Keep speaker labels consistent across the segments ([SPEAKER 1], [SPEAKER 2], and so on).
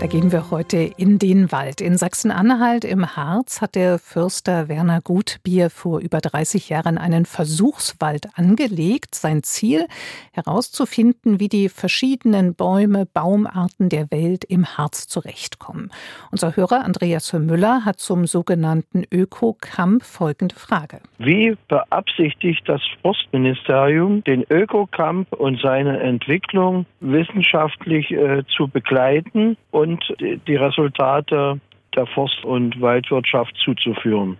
[SPEAKER 1] Da gehen wir heute in den Wald. In Sachsen-Anhalt im Harz hat der Fürster Werner Gutbier vor über 30 Jahren einen Versuchswald angelegt. Sein Ziel, herauszufinden, wie die verschiedenen Bäume, Baumarten der Welt im Harz zurechtkommen. Unser Hörer Andreas Müller hat zum sogenannten Öko-Camp folgende Frage.
[SPEAKER 2] Wie beabsichtigt das Forstministerium, den Öko-Camp und seine Entwicklung wissenschaftlich äh, zu begleiten und und die Resultate der Forst- und Waldwirtschaft zuzuführen.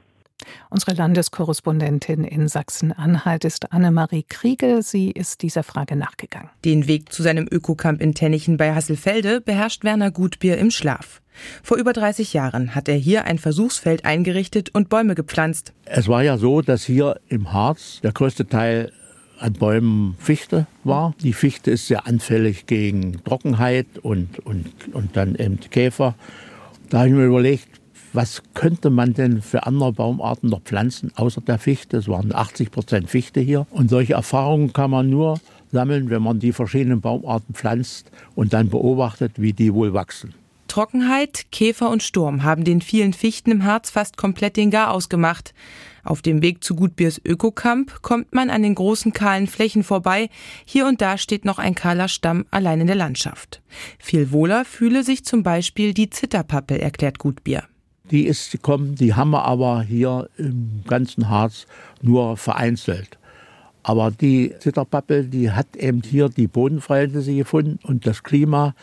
[SPEAKER 1] Unsere Landeskorrespondentin in Sachsen-Anhalt ist Annemarie Kriege. Sie ist dieser Frage nachgegangen.
[SPEAKER 3] Den Weg zu seinem Ökokamp in Tennichen bei Hasselfelde beherrscht Werner Gutbier im Schlaf. Vor über 30 Jahren hat er hier ein Versuchsfeld eingerichtet und Bäume gepflanzt.
[SPEAKER 4] Es war ja so, dass hier im Harz der größte Teil an Bäumen Fichte war. Die Fichte ist sehr anfällig gegen Trockenheit und, und, und dann eben Käfer. Da habe ich mir überlegt, was könnte man denn für andere Baumarten noch pflanzen, außer der Fichte? Es waren 80 Prozent Fichte hier. Und solche Erfahrungen kann man nur sammeln, wenn man die verschiedenen Baumarten pflanzt und dann beobachtet, wie die wohl wachsen.
[SPEAKER 3] Trockenheit, Käfer und Sturm haben den vielen Fichten im Harz fast komplett den Garaus gemacht. Auf dem Weg zu Gutbiers Ökokamp kommt man an den großen kahlen Flächen vorbei. Hier und da steht noch ein kahler Stamm allein in der Landschaft. Viel wohler fühle sich zum Beispiel die Zitterpappel, erklärt Gutbier.
[SPEAKER 4] Die ist gekommen, die haben wir aber hier im ganzen Harz nur vereinzelt. Aber die Zitterpappel, die hat eben hier die Bodenverhältnisse gefunden und das Klima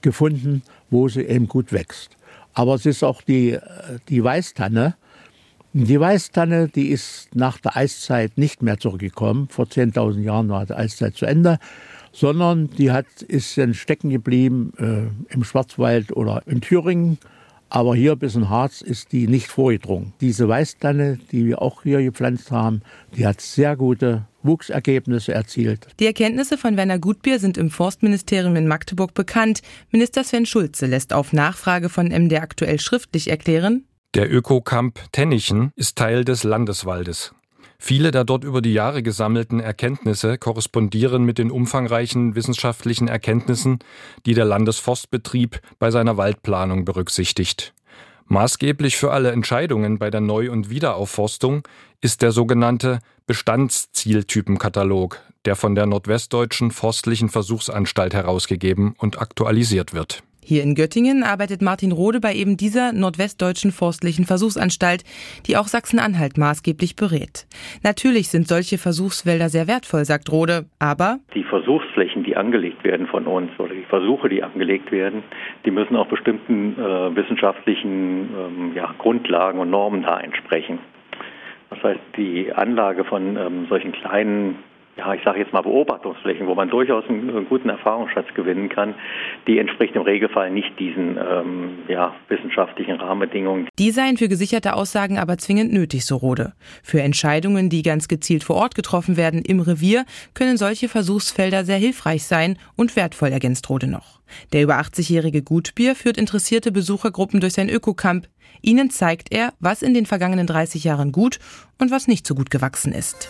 [SPEAKER 4] gefunden, wo sie eben gut wächst. Aber es ist auch die, die Weißtanne. Die Weißtanne, die ist nach der Eiszeit nicht mehr zurückgekommen. Vor 10.000 Jahren war die Eiszeit zu Ende. Sondern die hat, ist dann stecken geblieben äh, im Schwarzwald oder in Thüringen. Aber hier bis in Harz ist die nicht vorgedrungen. Diese Weißtanne, die wir auch hier gepflanzt haben, die hat sehr gute Wuchsergebnisse erzielt.
[SPEAKER 3] Die Erkenntnisse von Werner Gutbier sind im Forstministerium in Magdeburg bekannt. Minister Sven Schulze lässt auf Nachfrage von MD aktuell schriftlich erklären,
[SPEAKER 5] der Ökokamp Tennichen ist Teil des Landeswaldes. Viele der dort über die Jahre gesammelten Erkenntnisse korrespondieren mit den umfangreichen wissenschaftlichen Erkenntnissen, die der Landesforstbetrieb bei seiner Waldplanung berücksichtigt. Maßgeblich für alle Entscheidungen bei der Neu- und Wiederaufforstung ist der sogenannte Bestandszieltypenkatalog, der von der Nordwestdeutschen Forstlichen Versuchsanstalt herausgegeben und aktualisiert wird.
[SPEAKER 3] Hier in Göttingen arbeitet Martin Rode bei eben dieser nordwestdeutschen forstlichen Versuchsanstalt, die auch Sachsen-Anhalt maßgeblich berät. Natürlich sind solche Versuchswälder sehr wertvoll, sagt Rode, aber
[SPEAKER 6] die Versuchsflächen, die angelegt werden von uns oder die Versuche, die angelegt werden, die müssen auch bestimmten äh, wissenschaftlichen ähm, ja, Grundlagen und Normen da entsprechen. Das heißt, die Anlage von ähm, solchen kleinen ja, ich sage jetzt mal Beobachtungsflächen, wo man durchaus einen, einen, guten Erfahrungsschatz gewinnen kann, die entspricht im Regelfall nicht diesen ähm, ja, wissenschaftlichen Rahmenbedingungen.
[SPEAKER 3] Die seien für gesicherte Aussagen aber zwingend nötig, so Rode. Für Entscheidungen, die ganz gezielt vor Ort getroffen werden im Revier, können solche Versuchsfelder sehr hilfreich sein und wertvoll, ergänzt Rode noch. Der über 80-jährige Gutbier führt interessierte Besuchergruppen durch sein Ökocamp. Ihnen zeigt er, was in den vergangenen 30 Jahren gut und was nicht so gut gewachsen ist.